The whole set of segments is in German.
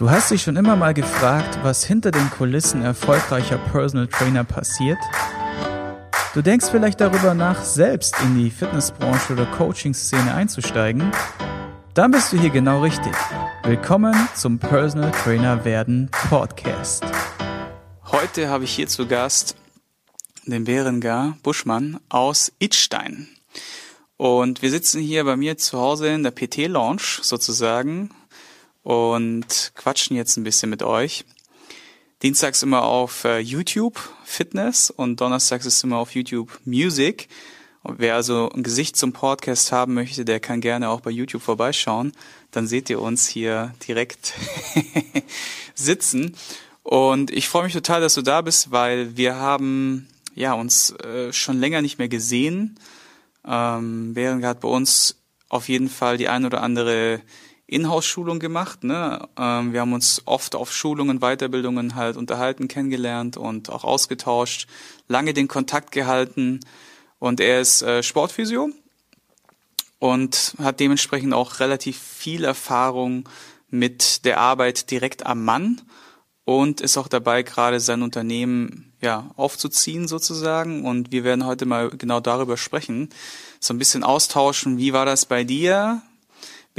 Du hast dich schon immer mal gefragt, was hinter den Kulissen erfolgreicher Personal Trainer passiert? Du denkst vielleicht darüber nach, selbst in die Fitnessbranche oder Coaching-Szene einzusteigen? Dann bist du hier genau richtig. Willkommen zum Personal Trainer werden Podcast. Heute habe ich hier zu Gast den Berengar Buschmann aus Idstein. Und wir sitzen hier bei mir zu Hause in der PT Lounge sozusagen und quatschen jetzt ein bisschen mit euch. Dienstags immer auf äh, YouTube Fitness und donnerstags ist immer auf YouTube Music. Und wer also ein Gesicht zum Podcast haben möchte, der kann gerne auch bei YouTube vorbeischauen. Dann seht ihr uns hier direkt sitzen. Und ich freue mich total, dass du da bist, weil wir haben ja uns äh, schon länger nicht mehr gesehen. Ähm, Während hat bei uns auf jeden Fall die ein oder andere Inhouse-Schulung gemacht. Ne? Ähm, wir haben uns oft auf Schulungen, Weiterbildungen halt unterhalten, kennengelernt und auch ausgetauscht, lange den Kontakt gehalten. Und er ist äh, Sportphysio und hat dementsprechend auch relativ viel Erfahrung mit der Arbeit direkt am Mann und ist auch dabei, gerade sein Unternehmen ja aufzuziehen sozusagen. Und wir werden heute mal genau darüber sprechen, so ein bisschen austauschen. Wie war das bei dir?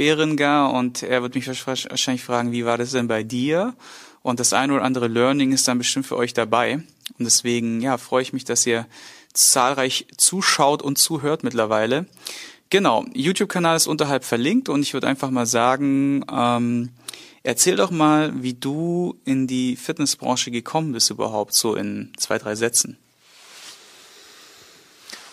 Berengar und er wird mich wahrscheinlich fragen, wie war das denn bei dir? Und das eine oder andere Learning ist dann bestimmt für euch dabei. Und deswegen, ja, freue ich mich, dass ihr zahlreich zuschaut und zuhört mittlerweile. Genau, YouTube-Kanal ist unterhalb verlinkt und ich würde einfach mal sagen, ähm, erzähl doch mal, wie du in die Fitnessbranche gekommen bist überhaupt, so in zwei, drei Sätzen.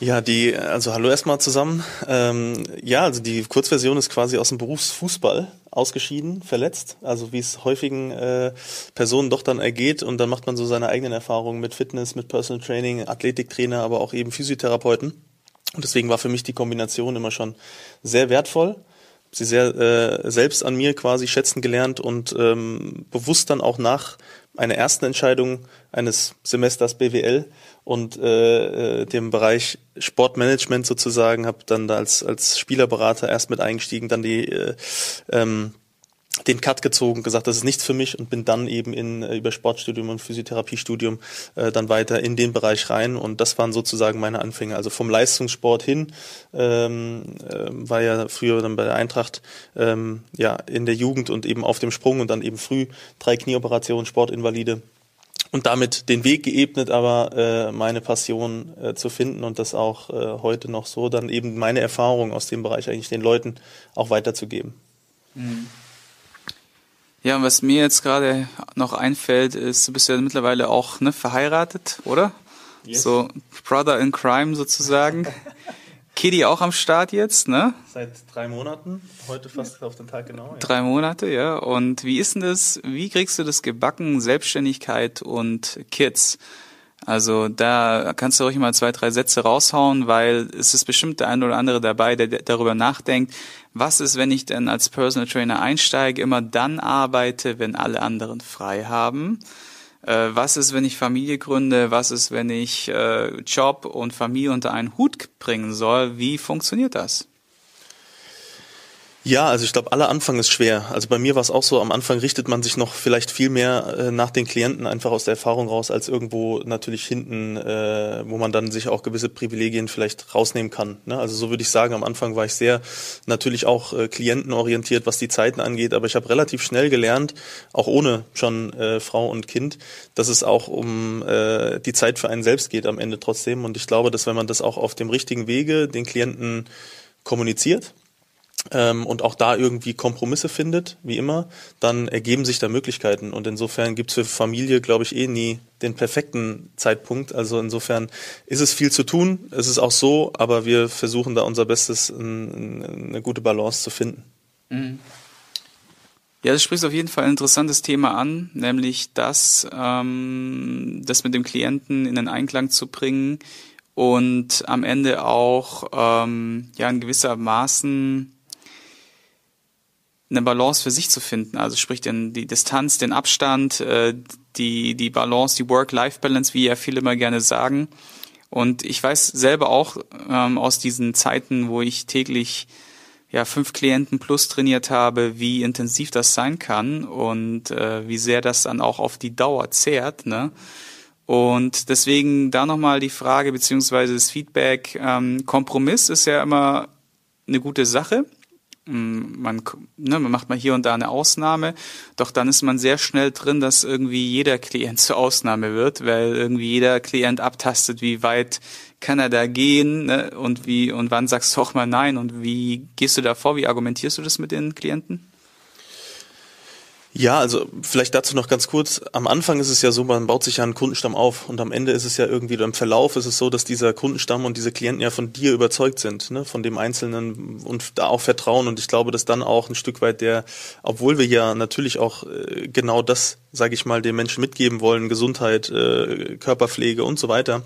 Ja, die, also hallo erstmal zusammen. Ähm, ja, also die Kurzversion ist quasi aus dem Berufsfußball ausgeschieden, verletzt, also wie es häufigen äh, Personen doch dann ergeht und dann macht man so seine eigenen Erfahrungen mit Fitness, mit Personal Training, Athletiktrainer, aber auch eben Physiotherapeuten. Und deswegen war für mich die Kombination immer schon sehr wertvoll. Sie sehr äh, selbst an mir quasi schätzen gelernt und ähm, bewusst dann auch nach einer ersten Entscheidung eines Semesters BWL und äh, äh, dem Bereich Sportmanagement sozusagen, habe dann da als, als Spielerberater erst mit eingestiegen, dann die äh, ähm, den Cut gezogen, gesagt, das ist nichts für mich und bin dann eben in äh, über Sportstudium und Physiotherapiestudium äh, dann weiter in den Bereich rein und das waren sozusagen meine Anfänge. Also vom Leistungssport hin ähm, äh, war ja früher dann bei der Eintracht ähm, ja in der Jugend und eben auf dem Sprung und dann eben früh drei Knieoperationen, Sportinvalide und damit den Weg geebnet, aber äh, meine Passion äh, zu finden und das auch äh, heute noch so, dann eben meine Erfahrungen aus dem Bereich eigentlich den Leuten auch weiterzugeben. Mhm. Ja, und was mir jetzt gerade noch einfällt, ist, du bist ja mittlerweile auch ne, verheiratet, oder? Yes. So Brother in Crime sozusagen. Kitty auch am Start jetzt, ne? Seit drei Monaten, heute fast auf den Tag genau. Ja. Drei Monate, ja. Und wie ist denn das, wie kriegst du das gebacken, Selbstständigkeit und Kids? Also da kannst du ruhig mal zwei, drei Sätze raushauen, weil es ist bestimmt der eine oder andere dabei, der darüber nachdenkt, was ist, wenn ich denn als Personal Trainer einsteige, immer dann arbeite, wenn alle anderen frei haben äh, was ist, wenn ich Familie gründe, was ist, wenn ich äh, Job und Familie unter einen Hut bringen soll, wie funktioniert das? Ja, also ich glaube, aller Anfang ist schwer. Also bei mir war es auch so, am Anfang richtet man sich noch vielleicht viel mehr äh, nach den Klienten einfach aus der Erfahrung raus, als irgendwo natürlich hinten, äh, wo man dann sich auch gewisse Privilegien vielleicht rausnehmen kann. Ne? Also so würde ich sagen, am Anfang war ich sehr natürlich auch äh, klientenorientiert, was die Zeiten angeht, aber ich habe relativ schnell gelernt, auch ohne schon äh, Frau und Kind, dass es auch um äh, die Zeit für einen selbst geht am Ende trotzdem. Und ich glaube, dass wenn man das auch auf dem richtigen Wege den Klienten kommuniziert, ähm, und auch da irgendwie Kompromisse findet, wie immer, dann ergeben sich da Möglichkeiten. Und insofern gibt's für Familie, glaube ich, eh nie den perfekten Zeitpunkt. Also insofern ist es viel zu tun. Es ist auch so, aber wir versuchen da unser Bestes, in, in eine gute Balance zu finden. Mhm. Ja, das spricht auf jeden Fall ein interessantes Thema an, nämlich das, ähm, das mit dem Klienten in den Einklang zu bringen und am Ende auch ähm, ja in gewisser Maßen eine Balance für sich zu finden. Also sprich den, die Distanz, den Abstand, äh, die, die Balance, die Work-Life-Balance, wie ja viele immer gerne sagen. Und ich weiß selber auch ähm, aus diesen Zeiten, wo ich täglich ja fünf Klienten plus trainiert habe, wie intensiv das sein kann und äh, wie sehr das dann auch auf die Dauer zehrt. Ne? Und deswegen da nochmal die Frage beziehungsweise das Feedback. Ähm, Kompromiss ist ja immer eine gute Sache. Man, ne, man macht mal hier und da eine Ausnahme, doch dann ist man sehr schnell drin, dass irgendwie jeder Klient zur Ausnahme wird, weil irgendwie jeder Klient abtastet, wie weit kann er da gehen ne, und wie und wann sagst du auch mal nein? Und wie gehst du da vor, wie argumentierst du das mit den Klienten? Ja, also vielleicht dazu noch ganz kurz. Am Anfang ist es ja so, man baut sich ja einen Kundenstamm auf und am Ende ist es ja irgendwie, oder im Verlauf ist es so, dass dieser Kundenstamm und diese Klienten ja von dir überzeugt sind, ne, von dem Einzelnen und da auch vertrauen. Und ich glaube, dass dann auch ein Stück weit der, obwohl wir ja natürlich auch äh, genau das, sage ich mal, den Menschen mitgeben wollen, Gesundheit, äh, Körperpflege und so weiter,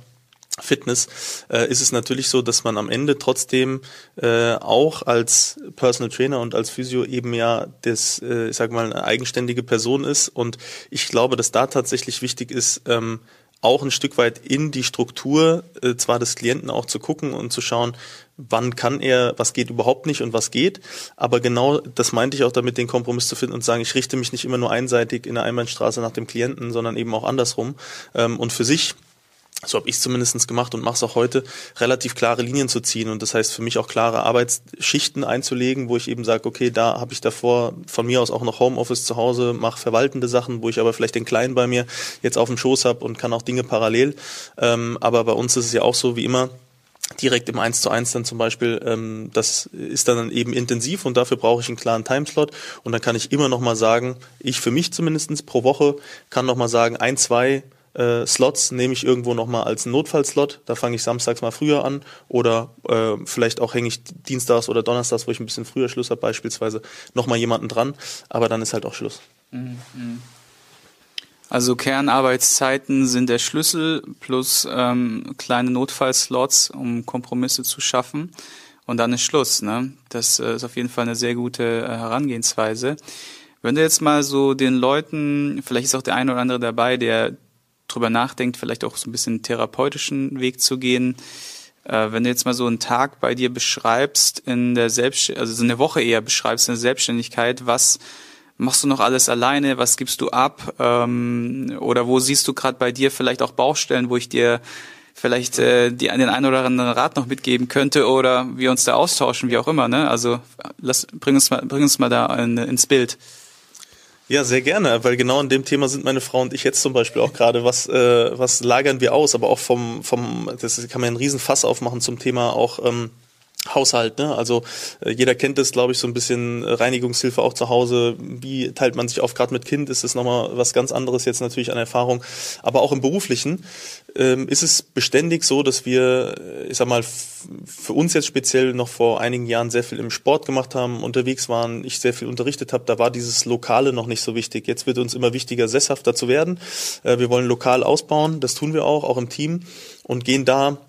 Fitness äh, ist es natürlich so, dass man am Ende trotzdem äh, auch als Personal Trainer und als Physio eben ja das, äh, ich sag mal, eine eigenständige Person ist. Und ich glaube, dass da tatsächlich wichtig ist, ähm, auch ein Stück weit in die Struktur äh, zwar des Klienten auch zu gucken und zu schauen, wann kann er, was geht überhaupt nicht und was geht. Aber genau das meinte ich auch damit, den Kompromiss zu finden und zu sagen, ich richte mich nicht immer nur einseitig in der Einbahnstraße nach dem Klienten, sondern eben auch andersrum. Ähm, und für sich so habe ich es zumindest gemacht und mache es auch heute, relativ klare Linien zu ziehen. Und das heißt für mich auch klare Arbeitsschichten einzulegen, wo ich eben sage, okay, da habe ich davor von mir aus auch noch Homeoffice zu Hause, mache verwaltende Sachen, wo ich aber vielleicht den Kleinen bei mir jetzt auf dem Schoß habe und kann auch Dinge parallel. Ähm, aber bei uns ist es ja auch so wie immer, direkt im 1 zu 1 dann zum Beispiel, ähm, das ist dann eben intensiv und dafür brauche ich einen klaren Timeslot und dann kann ich immer noch mal sagen, ich für mich zumindestens pro Woche kann noch mal sagen, ein, zwei äh, Slots nehme ich irgendwo nochmal als Notfallslot. Da fange ich samstags mal früher an oder äh, vielleicht auch hänge ich dienstags oder donnerstags, wo ich ein bisschen früher Schluss habe, beispielsweise nochmal jemanden dran. Aber dann ist halt auch Schluss. Mhm. Also Kernarbeitszeiten sind der Schlüssel plus ähm, kleine Notfallslots, um Kompromisse zu schaffen. Und dann ist Schluss. Ne? Das äh, ist auf jeden Fall eine sehr gute äh, Herangehensweise. Wenn du jetzt mal so den Leuten, vielleicht ist auch der eine oder andere dabei, der drüber nachdenkt, vielleicht auch so ein bisschen einen therapeutischen Weg zu gehen. Äh, wenn du jetzt mal so einen Tag bei dir beschreibst, in der Selbst also so eine Woche eher beschreibst in der Selbstständigkeit, was machst du noch alles alleine, was gibst du ab? Ähm, oder wo siehst du gerade bei dir vielleicht auch Baustellen, wo ich dir vielleicht äh, die, den einen oder anderen Rat noch mitgeben könnte oder wir uns da austauschen, wie auch immer. Ne? Also lass, bring, uns mal, bring uns mal da in, ins Bild. Ja, sehr gerne, weil genau an dem Thema sind meine Frau und ich jetzt zum Beispiel auch gerade. Was, äh, was lagern wir aus? Aber auch vom, vom, das kann man einen riesen Fass aufmachen zum Thema auch ähm, Haushalt, ne? Also äh, jeder kennt das, glaube ich, so ein bisschen Reinigungshilfe auch zu Hause. Wie teilt man sich auf? Gerade mit Kind ist es nochmal was ganz anderes jetzt natürlich an Erfahrung. Aber auch im Beruflichen ähm, ist es beständig so, dass wir, äh, ich sag mal, für uns jetzt speziell noch vor einigen Jahren sehr viel im Sport gemacht haben, unterwegs waren, ich sehr viel unterrichtet habe. Da war dieses Lokale noch nicht so wichtig. Jetzt wird uns immer wichtiger, sesshafter zu werden. Äh, wir wollen lokal ausbauen, das tun wir auch, auch im Team und gehen da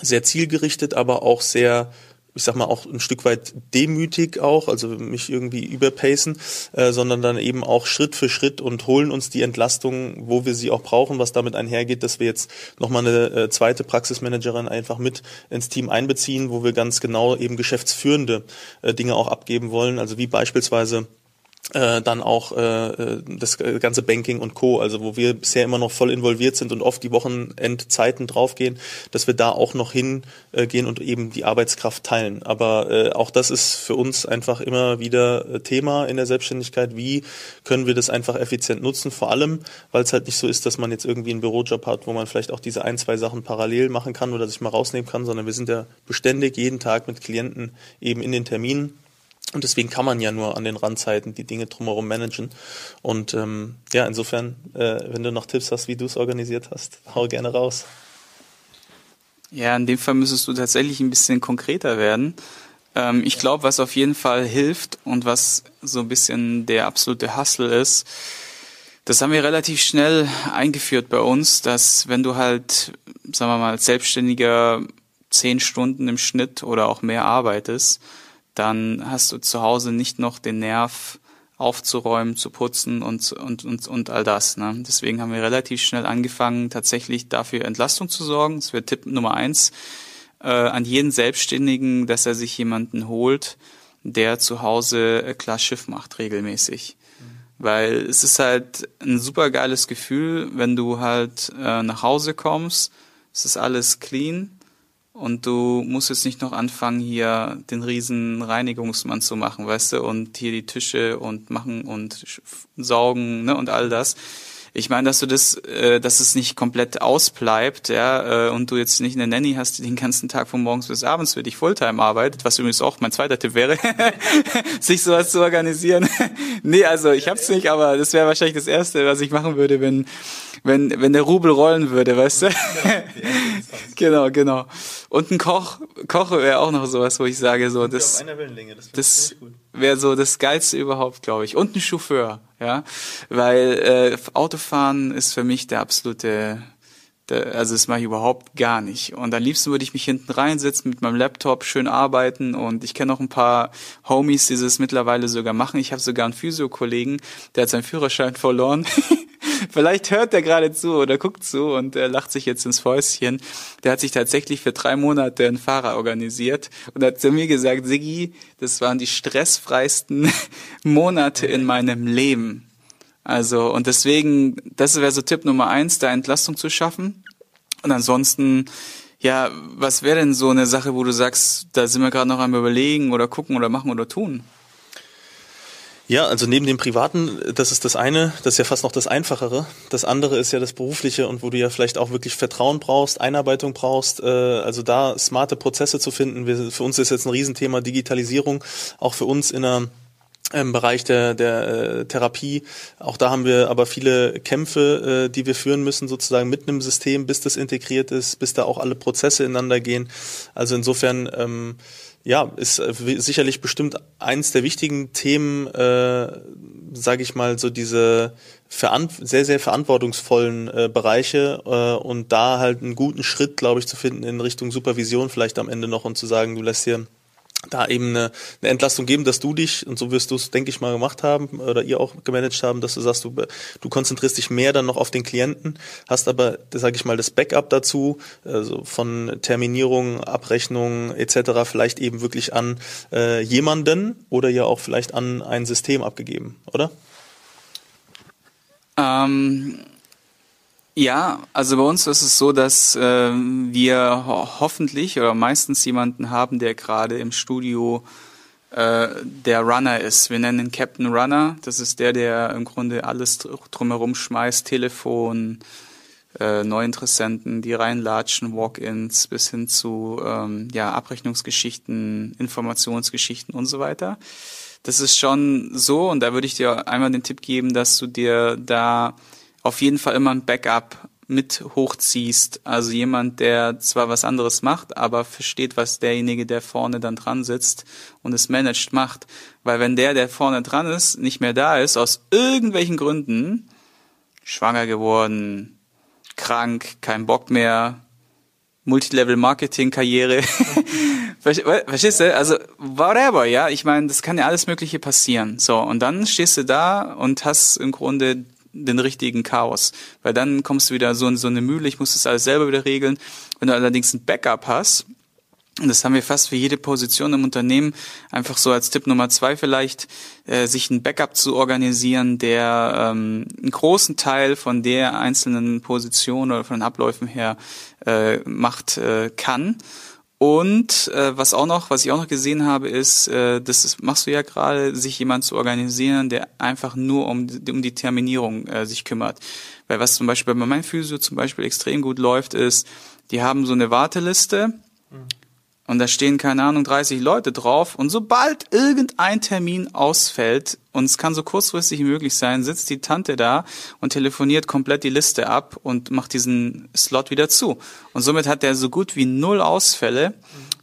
sehr zielgerichtet, aber auch sehr ich sag mal auch ein Stück weit demütig auch, also mich irgendwie überpacen, äh, sondern dann eben auch Schritt für Schritt und holen uns die Entlastung, wo wir sie auch brauchen, was damit einhergeht, dass wir jetzt nochmal eine äh, zweite Praxismanagerin einfach mit ins Team einbeziehen, wo wir ganz genau eben geschäftsführende äh, Dinge auch abgeben wollen, also wie beispielsweise äh, dann auch äh, äh, das ganze Banking und Co., also wo wir bisher immer noch voll involviert sind und oft die Wochenendzeiten draufgehen, dass wir da auch noch hingehen und eben die Arbeitskraft teilen. Aber äh, auch das ist für uns einfach immer wieder äh, Thema in der Selbstständigkeit. Wie können wir das einfach effizient nutzen? Vor allem, weil es halt nicht so ist, dass man jetzt irgendwie einen Bürojob hat, wo man vielleicht auch diese ein, zwei Sachen parallel machen kann oder sich mal rausnehmen kann, sondern wir sind ja beständig jeden Tag mit Klienten eben in den Terminen und deswegen kann man ja nur an den Randzeiten die Dinge drumherum managen. Und ähm, ja, insofern, äh, wenn du noch Tipps hast, wie du es organisiert hast, hau gerne raus. Ja, in dem Fall müsstest du tatsächlich ein bisschen konkreter werden. Ähm, ich glaube, was auf jeden Fall hilft und was so ein bisschen der absolute Hustle ist, das haben wir relativ schnell eingeführt bei uns, dass wenn du halt, sagen wir mal, als Selbstständiger zehn Stunden im Schnitt oder auch mehr arbeitest, dann hast du zu Hause nicht noch den Nerv aufzuräumen, zu putzen und, und, und, und all das. Ne? Deswegen haben wir relativ schnell angefangen, tatsächlich dafür Entlastung zu sorgen. Das wäre Tipp Nummer eins äh, an jeden Selbstständigen, dass er sich jemanden holt, der zu Hause äh, klar Schiff macht regelmäßig. Weil es ist halt ein super geiles Gefühl, wenn du halt äh, nach Hause kommst, es ist alles clean und du musst jetzt nicht noch anfangen, hier den riesen Reinigungsmann zu machen, weißt du, und hier die Tische und machen und saugen, ne, und all das ich meine, dass du das, äh, dass es nicht komplett ausbleibt, ja, äh, und du jetzt nicht eine Nanny hast, die den ganzen Tag von morgens bis abends für dich Fulltime arbeitet, was übrigens auch mein zweiter Tipp wäre, sich sowas zu organisieren. nee, also ich hab's nicht, aber das wäre wahrscheinlich das Erste, was ich machen würde, wenn, wenn, wenn der Rubel rollen würde, weißt du? genau, genau. Und ein Koch, Koch wäre auch noch sowas, wo ich sage, so, das, das, das wäre so das Geilste überhaupt, glaube ich. Und ein Chauffeur ja, weil äh, Autofahren ist für mich der absolute also das mache ich überhaupt gar nicht. Und am liebsten würde ich mich hinten reinsetzen mit meinem Laptop, schön arbeiten. Und ich kenne noch ein paar Homies, die das mittlerweile sogar machen. Ich habe sogar einen Physiokollegen, der hat seinen Führerschein verloren. Vielleicht hört er gerade zu oder guckt zu und er lacht sich jetzt ins Fäustchen. Der hat sich tatsächlich für drei Monate einen Fahrer organisiert und hat zu mir gesagt, Siggi, das waren die stressfreisten Monate in meinem Leben. Also, und deswegen, das wäre so Tipp Nummer eins, da Entlastung zu schaffen. Und ansonsten, ja, was wäre denn so eine Sache, wo du sagst, da sind wir gerade noch am überlegen oder gucken oder machen oder tun? Ja, also neben dem Privaten, das ist das eine, das ist ja fast noch das Einfachere. Das andere ist ja das Berufliche und wo du ja vielleicht auch wirklich Vertrauen brauchst, Einarbeitung brauchst, äh, also da smarte Prozesse zu finden. Wir, für uns ist jetzt ein Riesenthema Digitalisierung, auch für uns in der im Bereich der, der äh, Therapie. Auch da haben wir aber viele Kämpfe, äh, die wir führen müssen, sozusagen mit einem System, bis das integriert ist, bis da auch alle Prozesse ineinander gehen. Also insofern ähm, ja, ist äh, sicherlich bestimmt eins der wichtigen Themen, äh, sage ich mal, so diese sehr, sehr verantwortungsvollen äh, Bereiche äh, und da halt einen guten Schritt, glaube ich, zu finden in Richtung Supervision vielleicht am Ende noch und zu sagen, du lässt hier da eben eine, eine Entlastung geben, dass du dich, und so wirst du es, denke ich mal, gemacht haben oder ihr auch gemanagt haben, dass du sagst, du, du konzentrierst dich mehr dann noch auf den Klienten, hast aber, sage ich mal, das Backup dazu, also von Terminierung, Abrechnung etc. vielleicht eben wirklich an äh, jemanden oder ja auch vielleicht an ein System abgegeben, oder? Ähm ja, also bei uns ist es so, dass äh, wir ho hoffentlich oder meistens jemanden haben, der gerade im Studio äh, der Runner ist. Wir nennen ihn Captain Runner. Das ist der, der im Grunde alles drumherum schmeißt, Telefon, äh, Neuinteressenten, die reinlatschen, Walk-ins bis hin zu ähm, ja, Abrechnungsgeschichten, Informationsgeschichten und so weiter. Das ist schon so und da würde ich dir einmal den Tipp geben, dass du dir da auf jeden Fall immer ein Backup mit hochziehst. Also jemand, der zwar was anderes macht, aber versteht, was derjenige, der vorne dann dran sitzt und es managt, macht. Weil wenn der, der vorne dran ist, nicht mehr da ist, aus irgendwelchen Gründen, schwanger geworden, krank, kein Bock mehr, Multilevel-Marketing-Karriere. Verstehst du? Also, whatever, ja. Ich meine, das kann ja alles Mögliche passieren. So, und dann stehst du da und hast im Grunde den richtigen Chaos. Weil dann kommst du wieder so in so eine Mühle, ich muss das alles selber wieder regeln. Wenn du allerdings ein Backup hast, und das haben wir fast für jede Position im Unternehmen, einfach so als Tipp Nummer zwei vielleicht, äh, sich ein Backup zu organisieren, der ähm, einen großen Teil von der einzelnen Position oder von den Abläufen her äh, macht äh, kann und äh, was auch noch, was ich auch noch gesehen habe, ist, äh, das ist, machst du ja gerade, sich jemand zu organisieren, der einfach nur um, um die Terminierung äh, sich kümmert. Weil was zum Beispiel bei meinem Physio zum Beispiel extrem gut läuft, ist, die haben so eine Warteliste. Mhm. Und da stehen, keine Ahnung, 30 Leute drauf. Und sobald irgendein Termin ausfällt, und es kann so kurzfristig wie möglich sein, sitzt die Tante da und telefoniert komplett die Liste ab und macht diesen Slot wieder zu. Und somit hat er so gut wie null Ausfälle,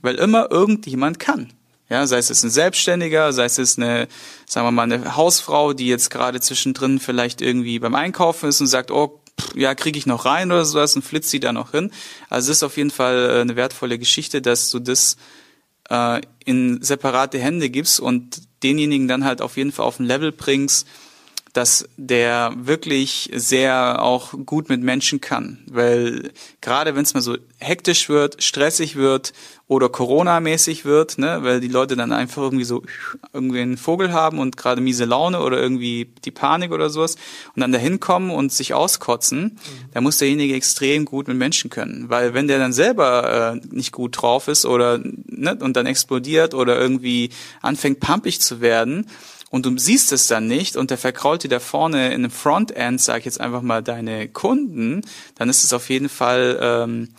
weil immer irgendjemand kann. Ja, sei es ein Selbstständiger, sei es eine, sagen wir mal, eine Hausfrau, die jetzt gerade zwischendrin vielleicht irgendwie beim Einkaufen ist und sagt, oh, ja, kriege ich noch rein oder sowas und flitzt sie da noch hin. Also es ist auf jeden Fall äh, eine wertvolle Geschichte, dass du das äh, in separate Hände gibst und denjenigen dann halt auf jeden Fall auf ein Level bringst, dass der wirklich sehr auch gut mit Menschen kann. Weil gerade wenn es mal so hektisch wird, stressig wird oder Corona-mäßig wird, ne, weil die Leute dann einfach irgendwie so irgendwie einen Vogel haben und gerade miese Laune oder irgendwie die Panik oder sowas und dann dahin kommen und sich auskotzen, mhm. da muss derjenige extrem gut mit Menschen können, weil wenn der dann selber äh, nicht gut drauf ist oder ne, und dann explodiert oder irgendwie anfängt pumpig zu werden, und du siehst es dann nicht und der verkrault dir da vorne in einem Frontend, sag ich jetzt einfach mal, deine Kunden, dann ist es auf jeden Fall ähm,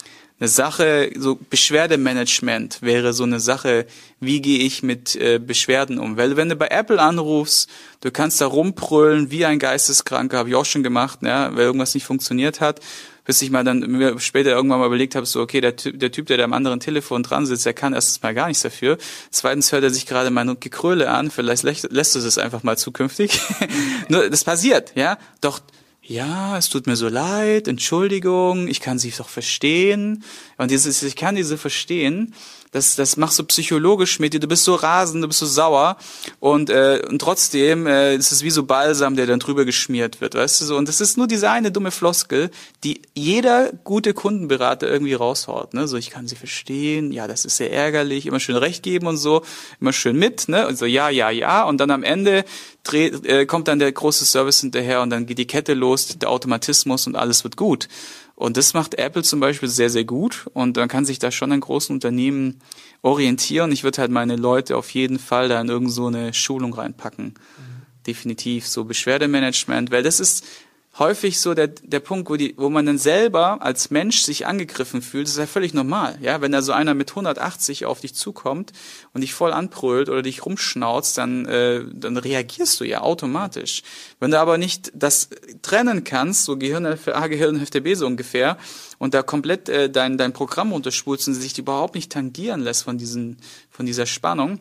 eine Sache, so Beschwerdemanagement wäre so eine Sache, wie gehe ich mit äh, Beschwerden um? Weil wenn du bei Apple anrufst, du kannst da rumbrüllen wie ein Geisteskranker, habe ich auch schon gemacht, ne, weil irgendwas nicht funktioniert hat bis ich mal dann mir später irgendwann mal überlegt habe, so okay, der Typ, der Typ, der da am anderen Telefon dran sitzt, der kann erstens mal gar nichts dafür. Zweitens hört er sich gerade mein Gekröle an, vielleicht lässt, du es einfach mal zukünftig. Nur das passiert, ja. Doch ja, es tut mir so leid, Entschuldigung, ich kann sie doch verstehen. Und dieses, ich kann diese verstehen, das, das machst du psychologisch mit dir. Du bist so rasend, du bist so sauer und, äh, und trotzdem äh, ist es wie so Balsam, der dann drüber geschmiert wird, weißt du so. Und das ist nur diese eine dumme Floskel, die jeder gute Kundenberater irgendwie raushaut. Ne? So, ich kann sie verstehen, ja, das ist sehr ärgerlich, immer schön recht geben und so, immer schön mit, ne? Und so, ja, ja, ja. Und dann am Ende dreht, äh, kommt dann der große Service hinterher und dann geht die Kette los, der Automatismus und alles wird gut. Und das macht Apple zum Beispiel sehr, sehr gut. Und man kann sich da schon an großen Unternehmen orientieren. Ich würde halt meine Leute auf jeden Fall da in irgend so eine Schulung reinpacken. Mhm. Definitiv so Beschwerdemanagement, weil das ist häufig so der, der Punkt, wo, die, wo man dann selber als Mensch sich angegriffen fühlt, das ist ja völlig normal. Ja, wenn da so einer mit 180 auf dich zukommt und dich voll anbrüllt oder dich rumschnauzt, dann, äh, dann reagierst du ja automatisch. Wenn du aber nicht das trennen kannst, so Gehirnhälfte A, Gehirnhälfte B so ungefähr, und da komplett äh, dein, dein Programm unterspulst und sich überhaupt nicht tangieren lässt von, diesen, von dieser Spannung,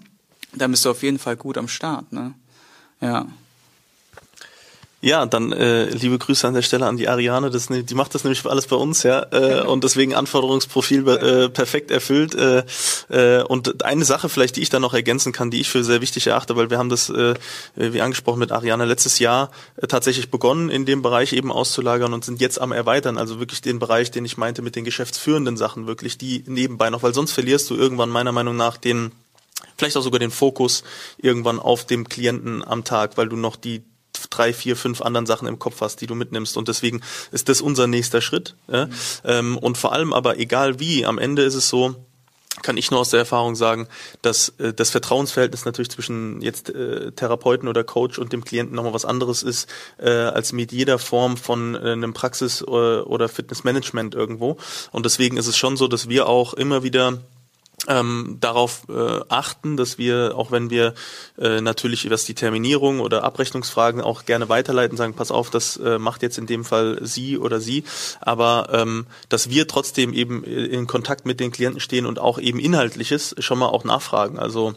dann bist du auf jeden Fall gut am Start. Ne? Ja. Ja, dann äh, liebe Grüße an der Stelle an die Ariane, das, die macht das nämlich alles bei uns, ja, äh, und deswegen Anforderungsprofil äh, perfekt erfüllt. Äh, äh, und eine Sache vielleicht, die ich da noch ergänzen kann, die ich für sehr wichtig erachte, weil wir haben das, äh, wie angesprochen mit Ariane, letztes Jahr äh, tatsächlich begonnen, in dem Bereich eben auszulagern und sind jetzt am Erweitern, also wirklich den Bereich, den ich meinte mit den geschäftsführenden Sachen, wirklich die nebenbei noch, weil sonst verlierst du irgendwann meiner Meinung nach den vielleicht auch sogar den Fokus irgendwann auf dem Klienten am Tag, weil du noch die drei, vier, fünf anderen Sachen im Kopf hast, die du mitnimmst. Und deswegen ist das unser nächster Schritt. Ja? Mhm. Ähm, und vor allem aber, egal wie, am Ende ist es so, kann ich nur aus der Erfahrung sagen, dass äh, das Vertrauensverhältnis natürlich zwischen jetzt äh, Therapeuten oder Coach und dem Klienten nochmal was anderes ist äh, als mit jeder Form von äh, einem Praxis- oder, äh, oder Fitnessmanagement irgendwo. Und deswegen ist es schon so, dass wir auch immer wieder ähm, darauf äh, achten, dass wir, auch wenn wir äh, natürlich was die Terminierung oder Abrechnungsfragen auch gerne weiterleiten, sagen, pass auf, das äh, macht jetzt in dem Fall Sie oder Sie, aber ähm, dass wir trotzdem eben in Kontakt mit den Klienten stehen und auch eben Inhaltliches schon mal auch nachfragen. Also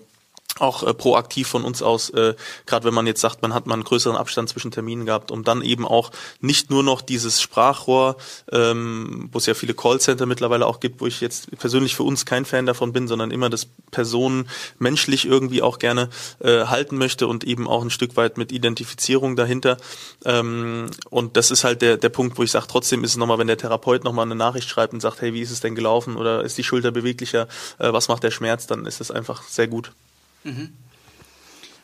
auch äh, proaktiv von uns aus, äh, gerade wenn man jetzt sagt, man hat mal einen größeren Abstand zwischen Terminen gehabt, um dann eben auch nicht nur noch dieses Sprachrohr, ähm, wo es ja viele Callcenter mittlerweile auch gibt, wo ich jetzt persönlich für uns kein Fan davon bin, sondern immer das Personen menschlich irgendwie auch gerne äh, halten möchte und eben auch ein Stück weit mit Identifizierung dahinter. Ähm, und das ist halt der, der Punkt, wo ich sage, trotzdem ist es nochmal, wenn der Therapeut nochmal eine Nachricht schreibt und sagt, hey, wie ist es denn gelaufen oder ist die Schulter beweglicher, äh, was macht der Schmerz, dann ist es einfach sehr gut. Mhm.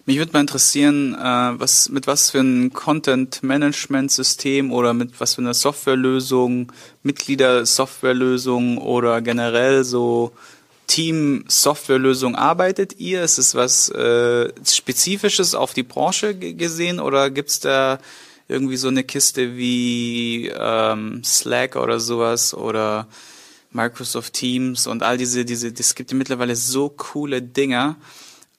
Mich würde mal interessieren, äh, was, mit was für ein Content-Management-System oder mit was für einer Softwarelösung, Mitglieder-Softwarelösung oder generell so Team-Softwarelösung arbeitet ihr? Ist es was äh, Spezifisches auf die Branche gesehen oder gibt's da irgendwie so eine Kiste wie ähm, Slack oder sowas oder Microsoft Teams und all diese, diese, es gibt ja mittlerweile so coole Dinger.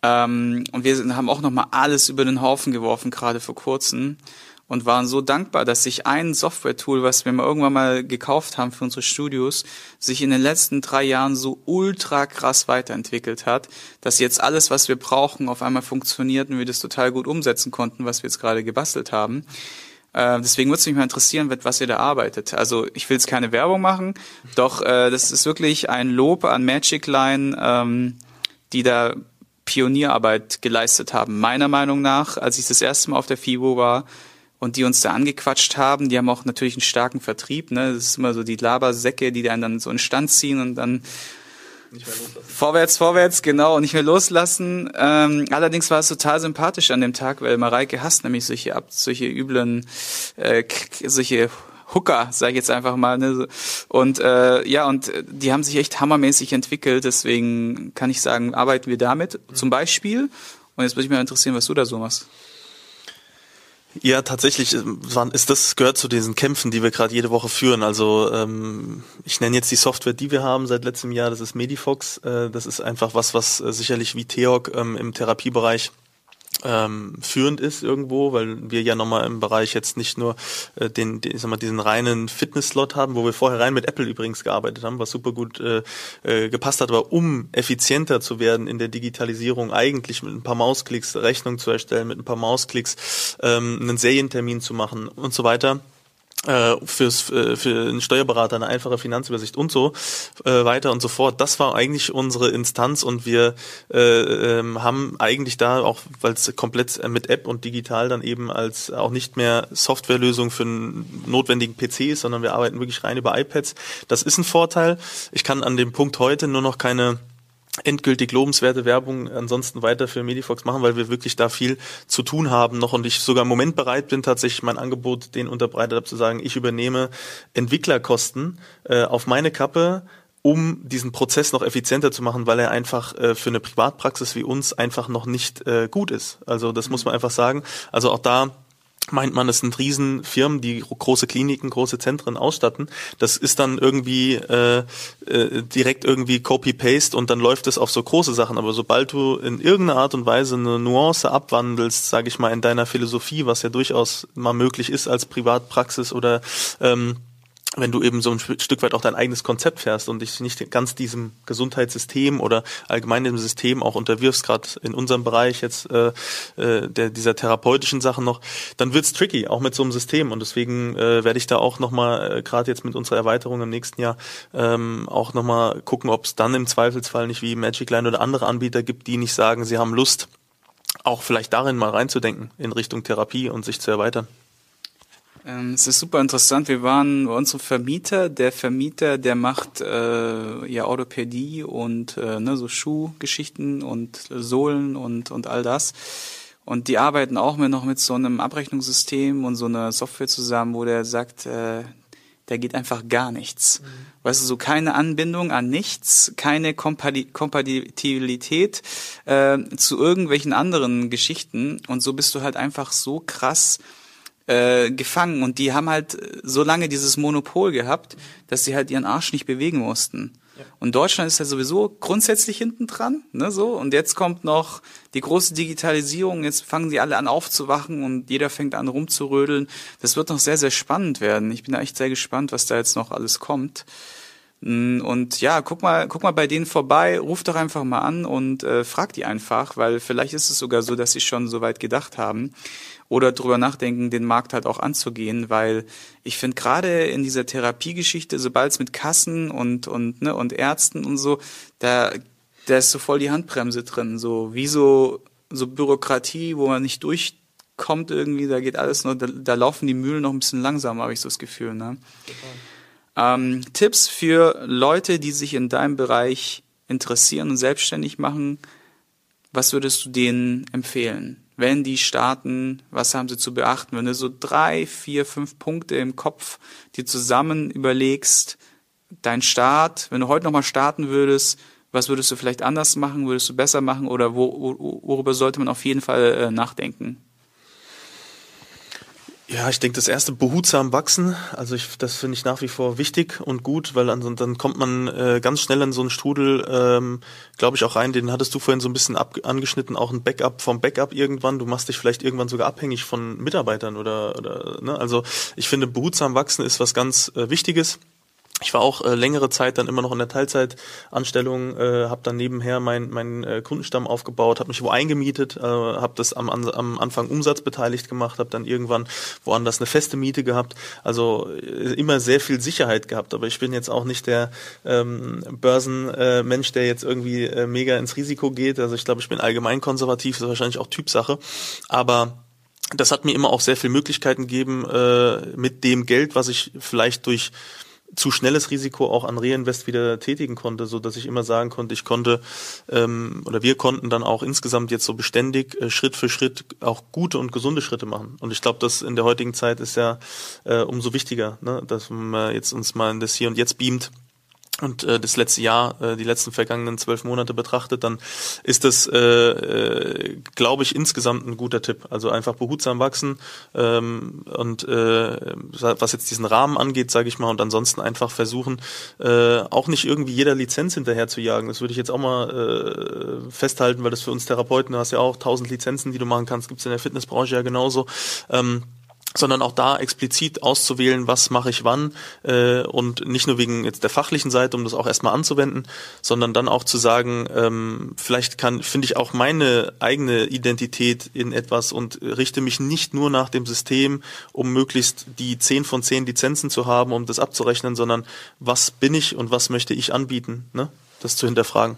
Ähm, und wir haben auch nochmal alles über den Haufen geworfen, gerade vor kurzem. Und waren so dankbar, dass sich ein Software-Tool, was wir mal irgendwann mal gekauft haben für unsere Studios, sich in den letzten drei Jahren so ultra krass weiterentwickelt hat, dass jetzt alles, was wir brauchen, auf einmal funktioniert und wir das total gut umsetzen konnten, was wir jetzt gerade gebastelt haben. Äh, deswegen würde es mich mal interessieren, was ihr da arbeitet. Also ich will jetzt keine Werbung machen, doch äh, das ist wirklich ein Lob an Magic Line, ähm, die da Pionierarbeit geleistet haben. Meiner Meinung nach, als ich das erste Mal auf der FIBO war und die uns da angequatscht haben. Die haben auch natürlich einen starken Vertrieb. Ne? Das ist immer so die Labersäcke, die einen dann so in Stand ziehen und dann Vorwärts, vorwärts, genau, und nicht mehr loslassen. Ähm, allerdings war es total sympathisch an dem Tag, weil Mareike hasst nämlich solche, ab, solche üblen, äh, solche Hooker, sage ich jetzt einfach mal. Ne? Und äh, ja, und die haben sich echt hammermäßig entwickelt. Deswegen kann ich sagen, arbeiten wir damit zum Beispiel. Und jetzt würde mich mal interessieren, was du da so machst. Ja, tatsächlich äh, ist das gehört zu diesen Kämpfen, die wir gerade jede Woche führen. Also ähm, ich nenne jetzt die Software, die wir haben seit letztem Jahr. Das ist Medifox. Äh, das ist einfach was, was äh, sicherlich wie Theok ähm, im Therapiebereich ähm, führend ist irgendwo, weil wir ja nochmal im Bereich jetzt nicht nur äh, den, den, ich sag mal, diesen reinen Fitness-Slot haben, wo wir vorher rein mit Apple übrigens gearbeitet haben, was super gut äh, äh, gepasst hat, aber um effizienter zu werden in der Digitalisierung, eigentlich mit ein paar Mausklicks Rechnung zu erstellen, mit ein paar Mausklicks ähm, einen Serientermin zu machen und so weiter äh, fürs äh, für einen Steuerberater eine einfache Finanzübersicht und so äh, weiter und so fort. Das war eigentlich unsere Instanz und wir äh, ähm, haben eigentlich da auch, weil es komplett mit App und digital dann eben als auch nicht mehr Softwarelösung für einen notwendigen PC ist, sondern wir arbeiten wirklich rein über iPads. Das ist ein Vorteil. Ich kann an dem Punkt heute nur noch keine endgültig lobenswerte Werbung ansonsten weiter für Medifox machen, weil wir wirklich da viel zu tun haben noch und ich sogar im Moment bereit bin, tatsächlich mein Angebot den unterbreitet habe, zu sagen, ich übernehme Entwicklerkosten äh, auf meine Kappe, um diesen Prozess noch effizienter zu machen, weil er einfach äh, für eine Privatpraxis wie uns einfach noch nicht äh, gut ist. Also das muss man einfach sagen. Also auch da meint man, es sind Riesenfirmen, die große Kliniken, große Zentren ausstatten. Das ist dann irgendwie äh, äh, direkt irgendwie Copy-Paste und dann läuft es auf so große Sachen. Aber sobald du in irgendeiner Art und Weise eine Nuance abwandelst, sage ich mal, in deiner Philosophie, was ja durchaus mal möglich ist als Privatpraxis oder ähm, wenn du eben so ein Stück weit auch dein eigenes Konzept fährst und dich nicht ganz diesem Gesundheitssystem oder allgemein dem System auch unterwirfst, gerade in unserem Bereich jetzt äh, äh, der, dieser therapeutischen Sachen noch, dann wird's tricky, auch mit so einem System. Und deswegen äh, werde ich da auch nochmal, äh, gerade jetzt mit unserer Erweiterung im nächsten Jahr, ähm, auch nochmal gucken, ob es dann im Zweifelsfall nicht wie Magic Line oder andere Anbieter gibt, die nicht sagen, sie haben Lust, auch vielleicht darin mal reinzudenken in Richtung Therapie und sich zu erweitern. Ähm, es ist super interessant. Wir waren bei unserem Vermieter. Der Vermieter, der macht äh, ja Orthopädie und äh, ne, so Schuhgeschichten und Sohlen und und all das. Und die arbeiten auch mit noch mit so einem Abrechnungssystem und so einer Software zusammen, wo der sagt, äh, da geht einfach gar nichts. Mhm. Weißt du, so keine Anbindung an nichts, keine Kompatibilität äh, zu irgendwelchen anderen Geschichten. Und so bist du halt einfach so krass äh, gefangen und die haben halt so lange dieses Monopol gehabt, dass sie halt ihren Arsch nicht bewegen mussten. Ja. Und Deutschland ist ja sowieso grundsätzlich hinten dran, ne, so. Und jetzt kommt noch die große Digitalisierung. Jetzt fangen sie alle an aufzuwachen und jeder fängt an rumzurödeln. Das wird noch sehr, sehr spannend werden. Ich bin da echt sehr gespannt, was da jetzt noch alles kommt. Mm, und ja, guck mal, guck mal bei denen vorbei, ruf doch einfach mal an und äh, frag die einfach, weil vielleicht ist es sogar so, dass sie schon so weit gedacht haben oder drüber nachdenken, den Markt halt auch anzugehen, weil ich finde gerade in dieser Therapiegeschichte, sobald es mit Kassen und und ne und Ärzten und so, da da ist so voll die Handbremse drin, so wie so so Bürokratie, wo man nicht durchkommt irgendwie, da geht alles nur, da, da laufen die Mühlen noch ein bisschen langsamer, habe ich so das Gefühl, ne? Ähm, Tipps für Leute, die sich in deinem Bereich interessieren und selbstständig machen, was würdest du denen empfehlen? wenn die starten, was haben sie zu beachten? Wenn du so drei, vier, fünf Punkte im Kopf dir zusammen überlegst, dein Start, wenn du heute nochmal starten würdest, was würdest du vielleicht anders machen, würdest du besser machen oder wo, worüber sollte man auf jeden Fall äh, nachdenken? Ja, ich denke, das erste behutsam wachsen, also ich, das finde ich nach wie vor wichtig und gut, weil ansonsten dann kommt man äh, ganz schnell in so einen Strudel, ähm, glaube ich auch rein. Den hattest du vorhin so ein bisschen ab, angeschnitten, auch ein Backup vom Backup irgendwann. Du machst dich vielleicht irgendwann sogar abhängig von Mitarbeitern oder, oder ne? Also ich finde, behutsam wachsen ist was ganz äh, Wichtiges. Ich war auch äh, längere Zeit dann immer noch in der Teilzeitanstellung, äh, habe dann nebenher meinen mein, äh, Kundenstamm aufgebaut, habe mich wo eingemietet, äh, habe das am, am Anfang umsatzbeteiligt gemacht, habe dann irgendwann woanders eine feste Miete gehabt. Also äh, immer sehr viel Sicherheit gehabt. Aber ich bin jetzt auch nicht der ähm, Börsenmensch, äh, der jetzt irgendwie äh, mega ins Risiko geht. Also ich glaube, ich bin allgemein konservativ, das ist wahrscheinlich auch Typsache. Aber das hat mir immer auch sehr viel Möglichkeiten gegeben, äh, mit dem Geld, was ich vielleicht durch zu schnelles Risiko auch an Reinvest wieder tätigen konnte, so dass ich immer sagen konnte, ich konnte ähm, oder wir konnten dann auch insgesamt jetzt so beständig äh, Schritt für Schritt auch gute und gesunde Schritte machen. Und ich glaube, das in der heutigen Zeit ist ja äh, umso wichtiger, ne, dass man jetzt uns mal in das Hier und Jetzt beamt und äh, das letzte Jahr, äh, die letzten vergangenen zwölf Monate betrachtet, dann ist das, äh, äh, glaube ich, insgesamt ein guter Tipp. Also einfach behutsam wachsen ähm, und äh, was jetzt diesen Rahmen angeht, sage ich mal, und ansonsten einfach versuchen, äh, auch nicht irgendwie jeder Lizenz hinterher zu jagen. Das würde ich jetzt auch mal äh, festhalten, weil das für uns Therapeuten, du hast ja auch tausend Lizenzen, die du machen kannst, gibt's in der Fitnessbranche ja genauso. Ähm, sondern auch da explizit auszuwählen, was mache ich wann äh, und nicht nur wegen jetzt der fachlichen Seite, um das auch erstmal anzuwenden, sondern dann auch zu sagen, ähm, vielleicht kann finde ich auch meine eigene Identität in etwas und richte mich nicht nur nach dem System, um möglichst die 10 von 10 Lizenzen zu haben, um das abzurechnen, sondern was bin ich und was möchte ich anbieten, ne? Das zu hinterfragen.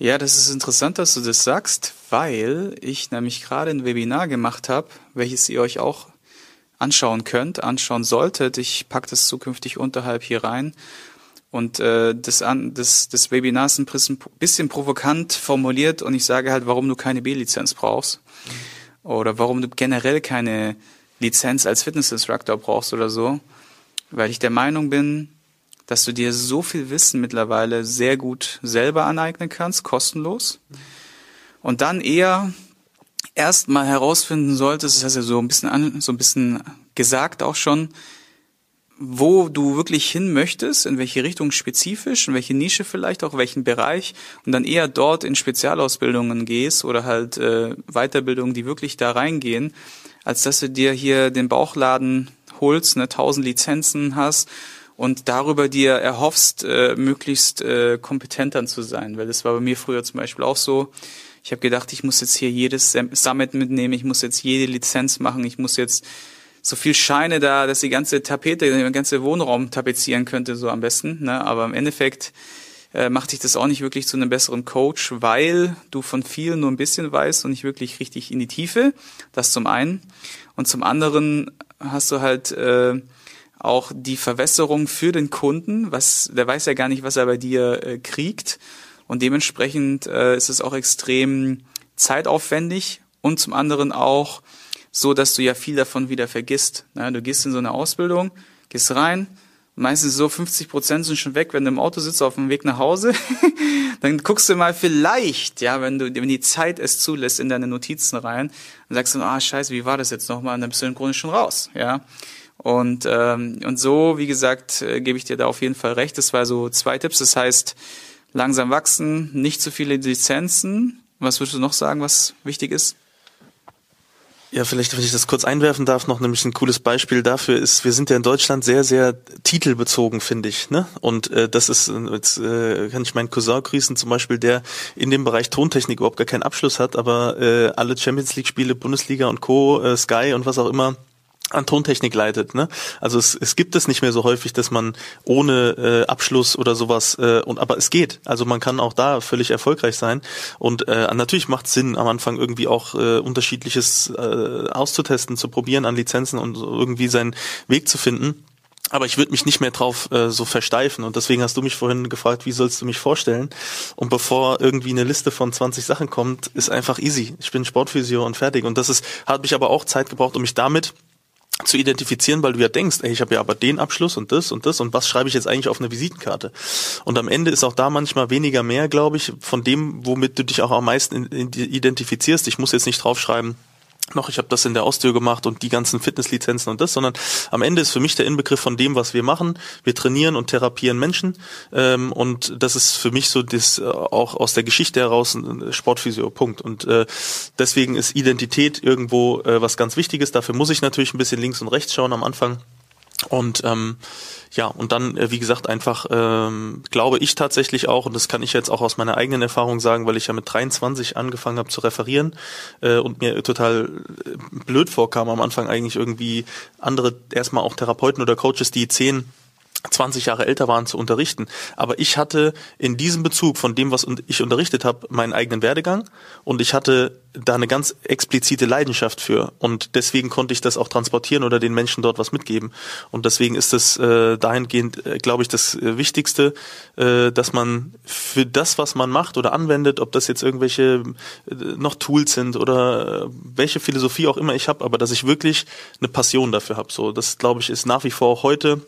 Ja, das ist interessant, dass du das sagst, weil ich nämlich gerade ein Webinar gemacht habe, welches ihr euch auch anschauen könnt, anschauen solltet. Ich packe das zukünftig unterhalb hier rein. Und äh, das, an, das, das Webinar ist ein bisschen provokant formuliert und ich sage halt, warum du keine B-Lizenz brauchst. Oder warum du generell keine Lizenz als Fitnessinstructor brauchst oder so. Weil ich der Meinung bin, dass du dir so viel Wissen mittlerweile sehr gut selber aneignen kannst, kostenlos. Und dann eher erstmal herausfinden solltest, das hast du ja so ein bisschen an, so ein bisschen gesagt auch schon, wo du wirklich hin möchtest, in welche Richtung spezifisch, in welche Nische vielleicht auch, welchen Bereich und dann eher dort in Spezialausbildungen gehst oder halt äh, Weiterbildungen, die wirklich da reingehen, als dass du dir hier den Bauchladen holst, ne, tausend Lizenzen hast und darüber dir erhoffst, äh, möglichst äh, kompetent dann zu sein. Weil das war bei mir früher zum Beispiel auch so. Ich habe gedacht, ich muss jetzt hier jedes Summit mitnehmen, ich muss jetzt jede Lizenz machen, ich muss jetzt so viel Scheine da, dass die ganze Tapete, den ganze Wohnraum tapezieren könnte, so am besten. Ne? Aber im Endeffekt äh, macht dich das auch nicht wirklich zu einem besseren Coach, weil du von vielen nur ein bisschen weißt und nicht wirklich richtig in die Tiefe. Das zum einen. Und zum anderen hast du halt äh, auch die Verwässerung für den Kunden, was der weiß ja gar nicht, was er bei dir äh, kriegt und dementsprechend äh, ist es auch extrem zeitaufwendig und zum anderen auch so, dass du ja viel davon wieder vergisst. Ne? Du gehst in so eine Ausbildung, gehst rein, meistens so 50 Prozent sind schon weg, wenn du im Auto sitzt auf dem Weg nach Hause. dann guckst du mal vielleicht, ja, wenn du, wenn die Zeit es zulässt, in deine Notizen rein, dann sagst du, ah, scheiße, wie war das jetzt nochmal? Und dann bist du im Grunde schon raus, ja. Und, ähm, und so, wie gesagt, äh, gebe ich dir da auf jeden Fall recht. Das war so zwei Tipps. Das heißt, langsam wachsen, nicht zu viele Lizenzen. Was würdest du noch sagen, was wichtig ist? Ja, vielleicht, wenn ich das kurz einwerfen darf, noch nämlich ein cooles Beispiel dafür ist, wir sind ja in Deutschland sehr, sehr titelbezogen, finde ich. Ne? Und äh, das ist, jetzt äh, kann ich meinen Cousin grüßen, zum Beispiel, der in dem Bereich Tontechnik überhaupt gar keinen Abschluss hat, aber äh, alle Champions League-Spiele, Bundesliga und Co., äh, Sky und was auch immer an Tontechnik leitet. Ne? Also es, es gibt es nicht mehr so häufig, dass man ohne äh, Abschluss oder sowas äh, und aber es geht. Also man kann auch da völlig erfolgreich sein und äh, natürlich macht Sinn am Anfang irgendwie auch äh, unterschiedliches äh, auszutesten, zu probieren an Lizenzen und irgendwie seinen Weg zu finden. Aber ich würde mich nicht mehr drauf äh, so versteifen und deswegen hast du mich vorhin gefragt, wie sollst du mich vorstellen? Und bevor irgendwie eine Liste von 20 Sachen kommt, ist einfach easy. Ich bin Sportphysio und fertig. Und das ist, hat mich aber auch Zeit gebraucht, um mich damit zu identifizieren, weil du ja denkst, ey, ich habe ja aber den Abschluss und das und das und was schreibe ich jetzt eigentlich auf eine Visitenkarte? Und am Ende ist auch da manchmal weniger mehr, glaube ich, von dem, womit du dich auch am meisten identifizierst. Ich muss jetzt nicht draufschreiben, noch, ich habe das in der Austür gemacht und die ganzen Fitnesslizenzen und das, sondern am Ende ist für mich der Inbegriff von dem, was wir machen. Wir trainieren und therapieren Menschen ähm, und das ist für mich so das äh, auch aus der Geschichte heraus ein Sportphysio. Punkt. Und äh, deswegen ist Identität irgendwo äh, was ganz Wichtiges. Dafür muss ich natürlich ein bisschen links und rechts schauen am Anfang. Und ähm, ja, und dann, äh, wie gesagt, einfach ähm, glaube ich tatsächlich auch, und das kann ich jetzt auch aus meiner eigenen Erfahrung sagen, weil ich ja mit 23 angefangen habe zu referieren äh, und mir total äh, blöd vorkam am Anfang eigentlich irgendwie andere, erstmal auch Therapeuten oder Coaches, die zehn 20 Jahre älter waren, zu unterrichten. Aber ich hatte in diesem Bezug von dem, was ich unterrichtet habe, meinen eigenen Werdegang und ich hatte da eine ganz explizite Leidenschaft für und deswegen konnte ich das auch transportieren oder den Menschen dort was mitgeben und deswegen ist es äh, dahingehend, äh, glaube ich, das äh, Wichtigste, äh, dass man für das, was man macht oder anwendet, ob das jetzt irgendwelche äh, noch Tools sind oder äh, welche Philosophie auch immer ich habe, aber dass ich wirklich eine Passion dafür habe. So, das glaube ich ist nach wie vor heute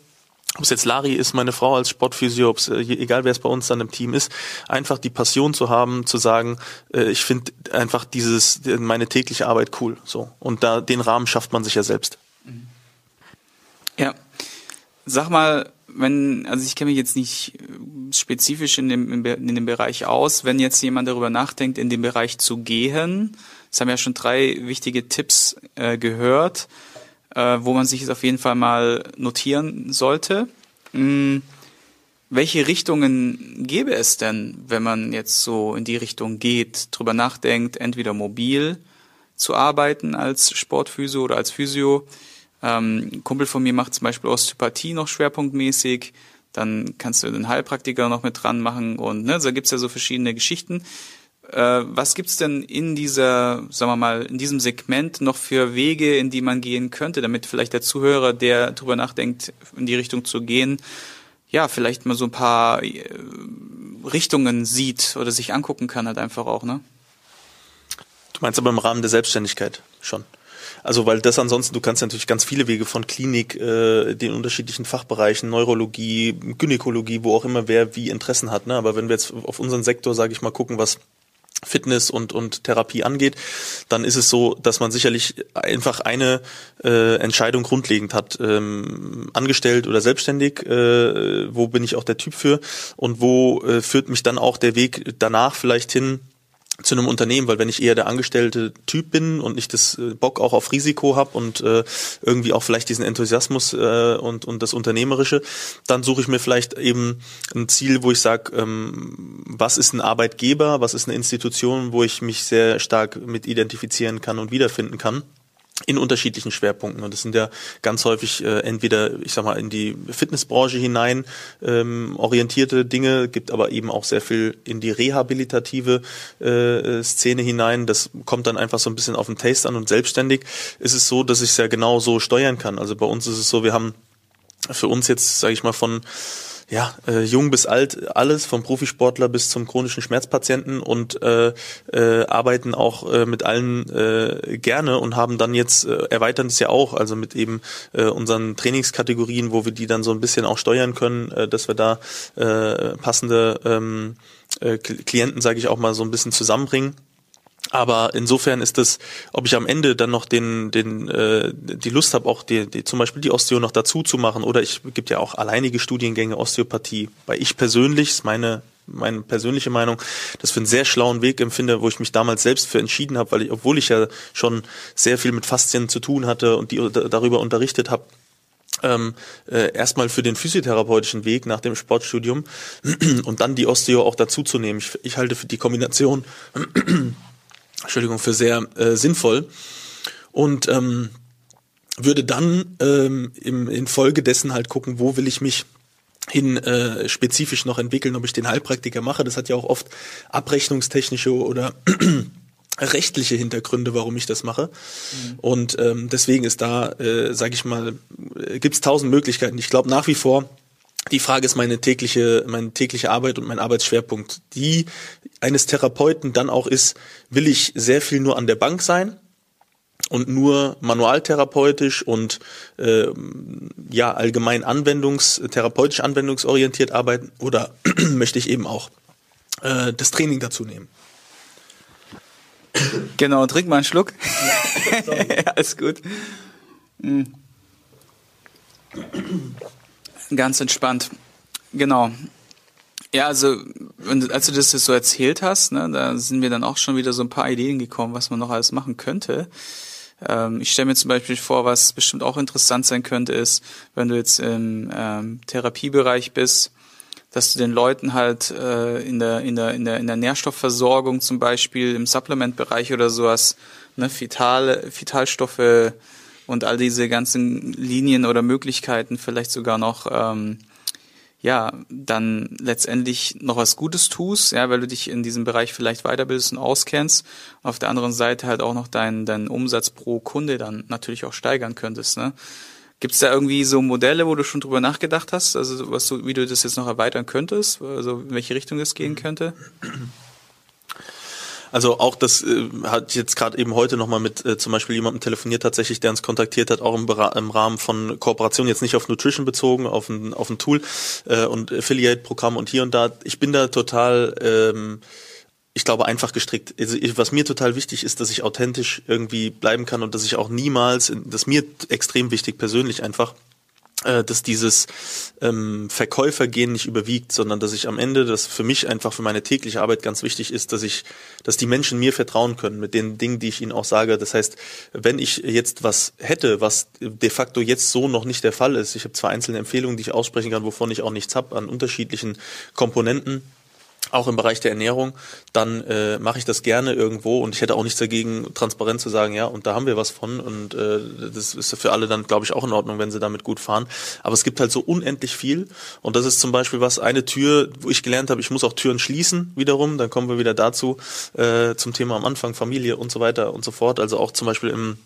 ob es jetzt Lari ist, meine Frau als Sportphysio, ob es, äh, egal wer es bei uns dann im Team ist, einfach die Passion zu haben, zu sagen, äh, ich finde einfach dieses, meine tägliche Arbeit cool. So. Und da den Rahmen schafft man sich ja selbst. Ja. Sag mal, wenn, also ich kenne mich jetzt nicht äh, spezifisch in dem, in dem Bereich aus, wenn jetzt jemand darüber nachdenkt, in den Bereich zu gehen, das haben ja schon drei wichtige Tipps äh, gehört äh, wo man sich es auf jeden Fall mal notieren sollte. Hm, welche Richtungen gäbe es denn, wenn man jetzt so in die Richtung geht, drüber nachdenkt, entweder mobil zu arbeiten als Sportphysio oder als Physio? Ähm, ein Kumpel von mir macht zum Beispiel Osteopathie noch schwerpunktmäßig. Dann kannst du den Heilpraktiker noch mit dran machen und ne, da gibt's ja so verschiedene Geschichten. Äh, was gibt's denn in dieser, sagen wir mal, in diesem Segment noch für Wege, in die man gehen könnte, damit vielleicht der Zuhörer, der darüber nachdenkt, in die Richtung zu gehen, ja, vielleicht mal so ein paar äh, Richtungen sieht oder sich angucken kann, halt einfach auch, ne? Du meinst aber im Rahmen der Selbstständigkeit schon. Also weil das ansonsten, du kannst natürlich ganz viele Wege von Klinik, äh, den unterschiedlichen Fachbereichen, Neurologie, Gynäkologie, wo auch immer wer wie Interessen hat. Ne? Aber wenn wir jetzt auf unseren Sektor, sage ich mal, gucken, was Fitness und, und Therapie angeht, dann ist es so, dass man sicherlich einfach eine äh, Entscheidung grundlegend hat, ähm, angestellt oder selbstständig, äh, wo bin ich auch der Typ für und wo äh, führt mich dann auch der Weg danach vielleicht hin, zu einem Unternehmen, weil wenn ich eher der angestellte Typ bin und ich das äh, Bock auch auf Risiko habe und äh, irgendwie auch vielleicht diesen Enthusiasmus äh, und, und das Unternehmerische, dann suche ich mir vielleicht eben ein Ziel, wo ich sage, ähm, was ist ein Arbeitgeber, was ist eine Institution, wo ich mich sehr stark mit identifizieren kann und wiederfinden kann in unterschiedlichen Schwerpunkten. Und das sind ja ganz häufig äh, entweder, ich sag mal, in die Fitnessbranche hinein ähm, orientierte Dinge, gibt aber eben auch sehr viel in die rehabilitative äh, Szene hinein. Das kommt dann einfach so ein bisschen auf den Taste an und selbstständig ist es so, dass ich es ja genau so steuern kann. Also bei uns ist es so, wir haben für uns jetzt, sage ich mal, von ja, äh, jung bis alt, alles, vom Profisportler bis zum chronischen Schmerzpatienten und äh, äh, arbeiten auch äh, mit allen äh, gerne und haben dann jetzt, äh, erweitern es ja auch, also mit eben äh, unseren Trainingskategorien, wo wir die dann so ein bisschen auch steuern können, äh, dass wir da äh, passende ähm, äh, Klienten, sage ich auch mal, so ein bisschen zusammenbringen. Aber insofern ist es, ob ich am Ende dann noch den, den, äh, die Lust habe, auch die, die, zum Beispiel die Osteo noch dazu zu machen, oder ich gibt ja auch alleinige Studiengänge Osteopathie, weil ich persönlich, ist meine meine persönliche Meinung, das für einen sehr schlauen Weg empfinde, wo ich mich damals selbst für entschieden habe, weil ich, obwohl ich ja schon sehr viel mit Faszien zu tun hatte und die darüber unterrichtet habe, ähm, äh, erstmal für den physiotherapeutischen Weg nach dem Sportstudium und dann die Osteo auch dazu zu nehmen. Ich, ich halte für die Kombination Entschuldigung, für sehr äh, sinnvoll und ähm, würde dann ähm, im, in Folge dessen halt gucken, wo will ich mich hin äh, spezifisch noch entwickeln, ob ich den Heilpraktiker mache. Das hat ja auch oft abrechnungstechnische oder rechtliche Hintergründe, warum ich das mache. Mhm. Und ähm, deswegen ist da, äh, sage ich mal, äh, gibt es tausend Möglichkeiten. Ich glaube nach wie vor, die Frage ist meine tägliche, meine tägliche Arbeit und mein Arbeitsschwerpunkt. Die eines Therapeuten dann auch ist, will ich sehr viel nur an der Bank sein und nur manualtherapeutisch und äh, ja allgemein anwendungs therapeutisch anwendungsorientiert arbeiten oder möchte ich eben auch äh, das Training dazu nehmen. Genau, trink mal einen Schluck. Ja, alles gut. Mhm. Ganz entspannt. Genau. Ja, also als du das so erzählt hast, ne, da sind mir dann auch schon wieder so ein paar Ideen gekommen, was man noch alles machen könnte. Ähm, ich stelle mir zum Beispiel vor, was bestimmt auch interessant sein könnte, ist, wenn du jetzt im ähm, Therapiebereich bist, dass du den Leuten halt äh, in, der, in, der, in, der, in der Nährstoffversorgung zum Beispiel im Supplementbereich oder sowas, ne, Vital, Vitalstoffe und all diese ganzen Linien oder Möglichkeiten vielleicht sogar noch ähm, ja, dann letztendlich noch was Gutes tust, ja, weil du dich in diesem Bereich vielleicht weiterbildest und auskennst. auf der anderen Seite halt auch noch deinen deinen Umsatz pro Kunde dann natürlich auch steigern könntest. Ne? Gibt es da irgendwie so Modelle, wo du schon drüber nachgedacht hast, also was du, wie du das jetzt noch erweitern könntest, also in welche Richtung das gehen könnte? Also auch das äh, hat jetzt gerade eben heute nochmal mit äh, zum Beispiel jemandem telefoniert tatsächlich, der uns kontaktiert hat, auch im, im Rahmen von Kooperation, jetzt nicht auf Nutrition bezogen, auf ein, auf ein Tool äh, und Affiliate-Programm und hier und da. Ich bin da total ähm, ich glaube, einfach gestrickt. Also, was mir total wichtig ist, dass ich authentisch irgendwie bleiben kann und dass ich auch niemals, das mir extrem wichtig persönlich einfach, dass dieses ähm, Verkäufergehen nicht überwiegt, sondern dass ich am Ende, das für mich einfach für meine tägliche Arbeit ganz wichtig ist, dass ich, dass die Menschen mir vertrauen können mit den Dingen, die ich ihnen auch sage. Das heißt, wenn ich jetzt was hätte, was de facto jetzt so noch nicht der Fall ist, ich habe zwar einzelne Empfehlungen, die ich aussprechen kann, wovon ich auch nichts habe an unterschiedlichen Komponenten, auch im Bereich der Ernährung, dann äh, mache ich das gerne irgendwo und ich hätte auch nichts dagegen, transparent zu sagen, ja, und da haben wir was von und äh, das ist für alle dann, glaube ich, auch in Ordnung, wenn sie damit gut fahren. Aber es gibt halt so unendlich viel und das ist zum Beispiel was, eine Tür, wo ich gelernt habe, ich muss auch Türen schließen wiederum, dann kommen wir wieder dazu, äh, zum Thema am Anfang, Familie und so weiter und so fort. Also auch zum Beispiel im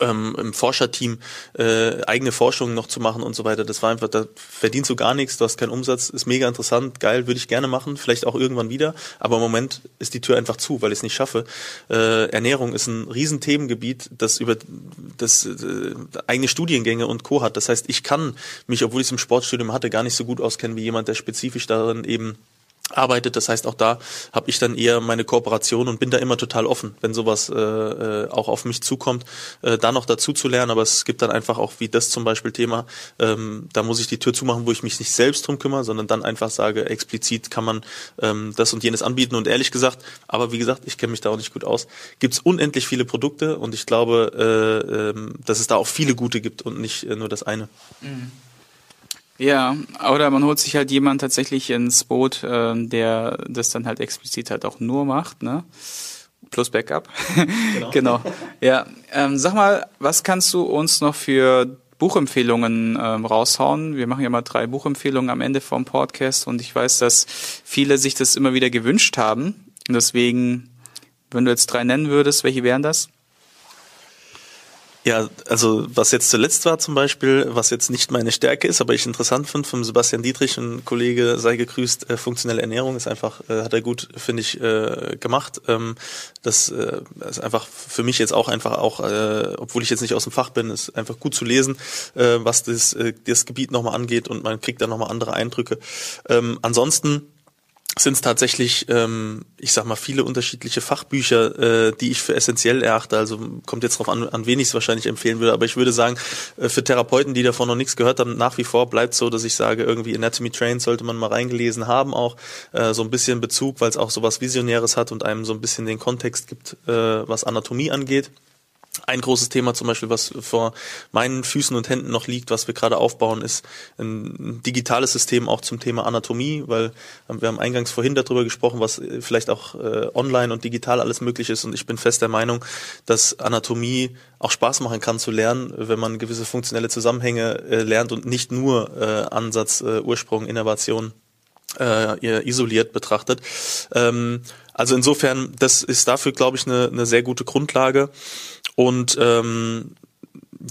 ähm, im Forscherteam äh, eigene Forschungen noch zu machen und so weiter. Das war einfach, da verdienst du gar nichts, du hast keinen Umsatz, ist mega interessant, geil, würde ich gerne machen, vielleicht auch irgendwann wieder, aber im Moment ist die Tür einfach zu, weil ich es nicht schaffe. Äh, Ernährung ist ein Riesenthemengebiet, das über das äh, eigene Studiengänge und Co. hat. Das heißt, ich kann mich, obwohl ich es im Sportstudium hatte, gar nicht so gut auskennen wie jemand, der spezifisch darin eben arbeitet. Das heißt, auch da habe ich dann eher meine Kooperation und bin da immer total offen, wenn sowas äh, äh, auch auf mich zukommt, äh, da noch dazu zu lernen. Aber es gibt dann einfach auch wie das zum Beispiel Thema, ähm, da muss ich die Tür zumachen, wo ich mich nicht selbst drum kümmere, sondern dann einfach sage, explizit kann man ähm, das und jenes anbieten. Und ehrlich gesagt, aber wie gesagt, ich kenne mich da auch nicht gut aus, gibt es unendlich viele Produkte und ich glaube, äh, äh, dass es da auch viele gute gibt und nicht äh, nur das eine. Mhm. Ja, oder man holt sich halt jemand tatsächlich ins Boot, äh, der das dann halt explizit halt auch nur macht, ne? Plus Backup. Genau. genau. Ja. Ähm, sag mal, was kannst du uns noch für Buchempfehlungen ähm, raushauen? Wir machen ja mal drei Buchempfehlungen am Ende vom Podcast und ich weiß, dass viele sich das immer wieder gewünscht haben. Und deswegen, wenn du jetzt drei nennen würdest, welche wären das? Ja, also was jetzt zuletzt war zum Beispiel, was jetzt nicht meine Stärke ist, aber ich interessant finde, vom Sebastian Dietrich, ein Kollege, sei gegrüßt, äh, funktionelle Ernährung ist einfach, äh, hat er gut, finde ich, äh, gemacht. Ähm, das äh, ist einfach für mich jetzt auch einfach auch, äh, obwohl ich jetzt nicht aus dem Fach bin, ist einfach gut zu lesen, äh, was das, äh, das Gebiet nochmal angeht und man kriegt dann nochmal andere Eindrücke. Ähm, ansonsten sind es tatsächlich, ähm, ich sag mal, viele unterschiedliche Fachbücher, äh, die ich für essentiell erachte. Also kommt jetzt drauf an, an wen ich es wahrscheinlich empfehlen würde. Aber ich würde sagen, äh, für Therapeuten, die davon noch nichts gehört haben, nach wie vor bleibt so, dass ich sage, irgendwie Anatomy Train sollte man mal reingelesen haben, auch äh, so ein bisschen Bezug, weil es auch so was Visionäres hat und einem so ein bisschen den Kontext gibt, äh, was Anatomie angeht. Ein großes Thema zum Beispiel, was vor meinen Füßen und Händen noch liegt, was wir gerade aufbauen, ist ein digitales System auch zum Thema Anatomie, weil wir haben eingangs vorhin darüber gesprochen, was vielleicht auch äh, online und digital alles möglich ist. Und ich bin fest der Meinung, dass Anatomie auch Spaß machen kann zu lernen, wenn man gewisse funktionelle Zusammenhänge äh, lernt und nicht nur äh, Ansatz, Ursprung, Innovation isoliert betrachtet. Ähm, also insofern, das ist dafür, glaube ich, eine, eine sehr gute Grundlage. Und ähm,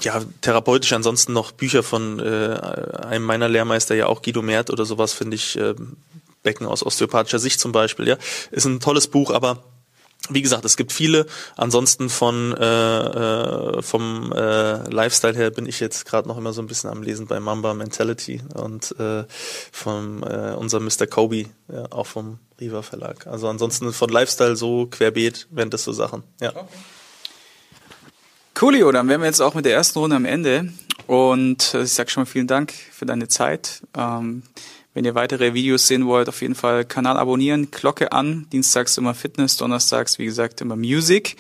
ja, therapeutisch ansonsten noch Bücher von äh, einem meiner Lehrmeister, ja auch Guido Mert oder sowas, finde ich, äh, Becken aus osteopathischer Sicht zum Beispiel, ja. Ist ein tolles Buch, aber wie gesagt, es gibt viele. Ansonsten von äh, äh, vom äh, Lifestyle her bin ich jetzt gerade noch immer so ein bisschen am Lesen bei Mamba Mentality und äh, von äh, unserem Mr. Kobe, ja, auch vom Riva Verlag. Also ansonsten von Lifestyle so querbeet wären das so Sachen. Ja. Okay. Coolio, dann wären wir jetzt auch mit der ersten Runde am Ende. Und äh, ich sage schon mal vielen Dank für deine Zeit. Ähm, wenn ihr weitere Videos sehen wollt, auf jeden Fall Kanal abonnieren, Glocke an. Dienstags immer Fitness, donnerstags, wie gesagt, immer Music.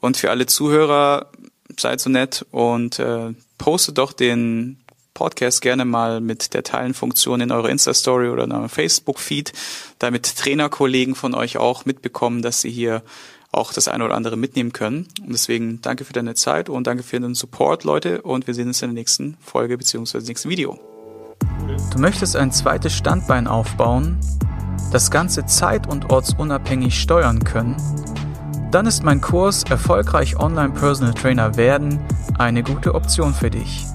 Und für alle Zuhörer, seid so nett und äh, postet doch den Podcast gerne mal mit der Teilenfunktion in eurer Insta-Story oder in eurem Facebook-Feed, damit Trainerkollegen von euch auch mitbekommen, dass sie hier auch das eine oder andere mitnehmen können. Und deswegen danke für deine Zeit und danke für den Support, Leute. Und wir sehen uns in der nächsten Folge beziehungsweise nächsten Video. Du möchtest ein zweites Standbein aufbauen, das Ganze zeit- und ortsunabhängig steuern können? Dann ist mein Kurs Erfolgreich Online Personal Trainer werden eine gute Option für dich.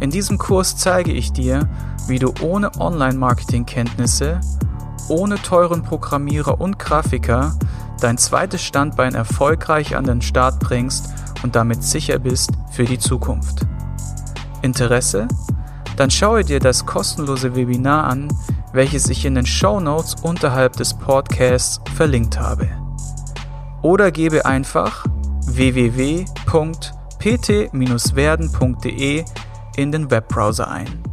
In diesem Kurs zeige ich dir, wie du ohne Online-Marketing-Kenntnisse, ohne teuren Programmierer und Grafiker dein zweites Standbein erfolgreich an den Start bringst und damit sicher bist für die Zukunft. Interesse? Dann schaue dir das kostenlose Webinar an, welches ich in den Show Notes unterhalb des Podcasts verlinkt habe. Oder gebe einfach www.pt-werden.de in den Webbrowser ein.